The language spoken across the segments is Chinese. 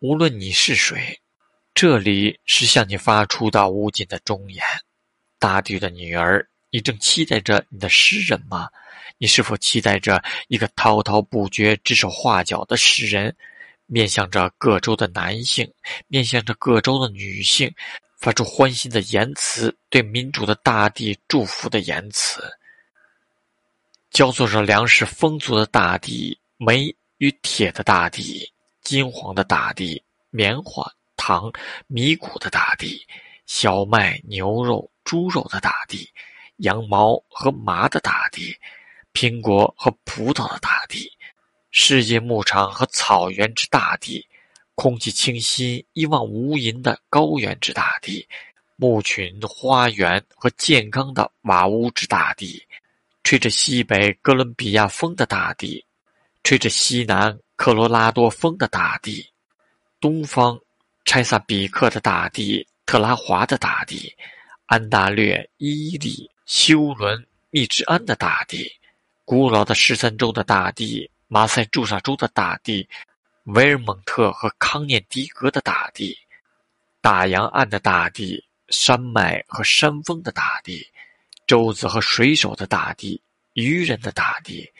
无论你是谁，这里是向你发出的无尽的忠言。大地的女儿，你正期待着你的诗人吗？你是否期待着一个滔滔不绝、指手画脚的诗人，面向着各州的男性，面向着各州的女性，发出欢欣的言辞，对民主的大地祝福的言辞？交错着粮食丰足的大地，煤与铁的大地，金黄的大地，棉花、糖、米谷的大地，小麦、牛肉、猪肉的大地，羊毛和麻的大地。苹果和葡萄的大地，世界牧场和草原之大地，空气清新、一望无垠的高原之大地，牧群、花园和健康的瓦屋之大地，吹着西北哥伦比亚风的大地，吹着西南科罗拉多风的大地，东方拆萨比克的大地，特拉华的大地，安大略、伊利、休伦、密治安的大地。古老的十三州的大地，马赛诸塞州的大地，维尔蒙特和康涅狄格的大地，大洋岸的大地，山脉和山峰的大地，舟子和水手的大地，渔人的大地，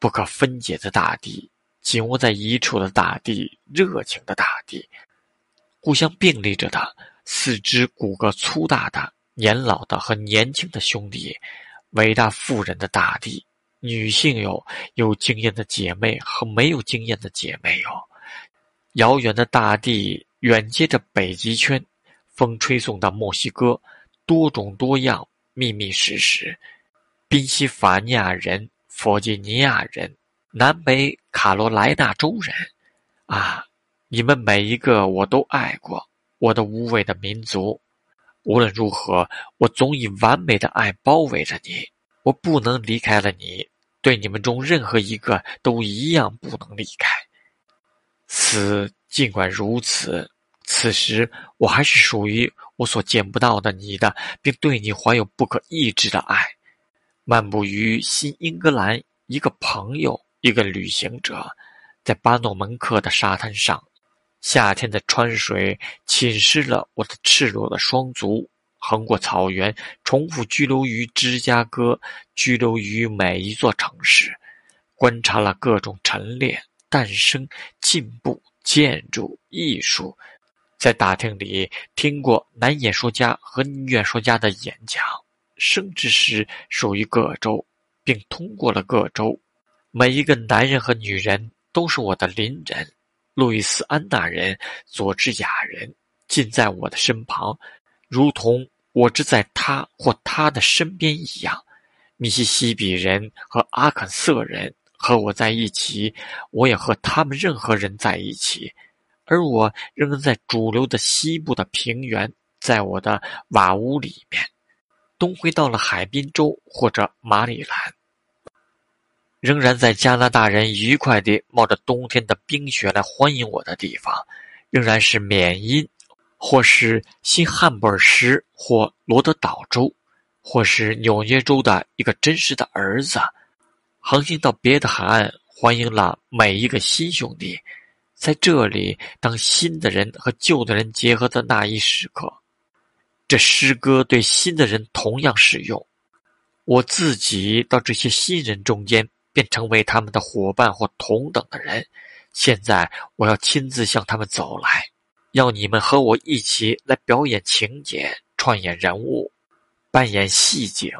不可分解的大地，紧握在一处的大地，热情的大地，互相并立着的四肢骨骼粗大的年老的和年轻的兄弟，伟大富人的大地。女性有有经验的姐妹和没有经验的姐妹哟，遥远的大地远接着北极圈，风吹送到墨西哥，多种多样，密密实实。宾夕法尼亚人、弗吉尼亚人、南北卡罗来纳州人，啊，你们每一个我都爱过，我的无畏的民族。无论如何，我总以完美的爱包围着你，我不能离开了你。对你们中任何一个都一样不能离开。此，尽管如此，此时我还是属于我所见不到的你的，并对你怀有不可抑制的爱。漫步于新英格兰，一个朋友，一个旅行者，在巴诺门克的沙滩上，夏天的川水侵蚀了我的赤裸的双足。横过草原，重复居留于芝加哥，居留于每一座城市，观察了各种陈列、诞生、进步、建筑、艺术，在大厅里听过男演说家和女演说家的演讲，升职时属于各州，并通过了各州。每一个男人和女人都是我的邻人，路易斯安那人、佐治亚人，近在我的身旁，如同。我只在他或他的身边一样，密西西比人和阿肯色人和我在一起，我也和他们任何人在一起，而我仍然在主流的西部的平原，在我的瓦屋里面。东回到了海滨州或者马里兰，仍然在加拿大人愉快地冒着冬天的冰雪来欢迎我的地方，仍然是缅因。或是新汉布尔什或罗德岛州，或是纽约州的一个真实的儿子，航行到别的海岸，欢迎了每一个新兄弟。在这里，当新的人和旧的人结合的那一时刻，这诗歌对新的人同样适用。我自己到这些新人中间，便成为他们的伙伴或同等的人。现在，我要亲自向他们走来。要你们和我一起来表演情节，串演人物，扮演戏景。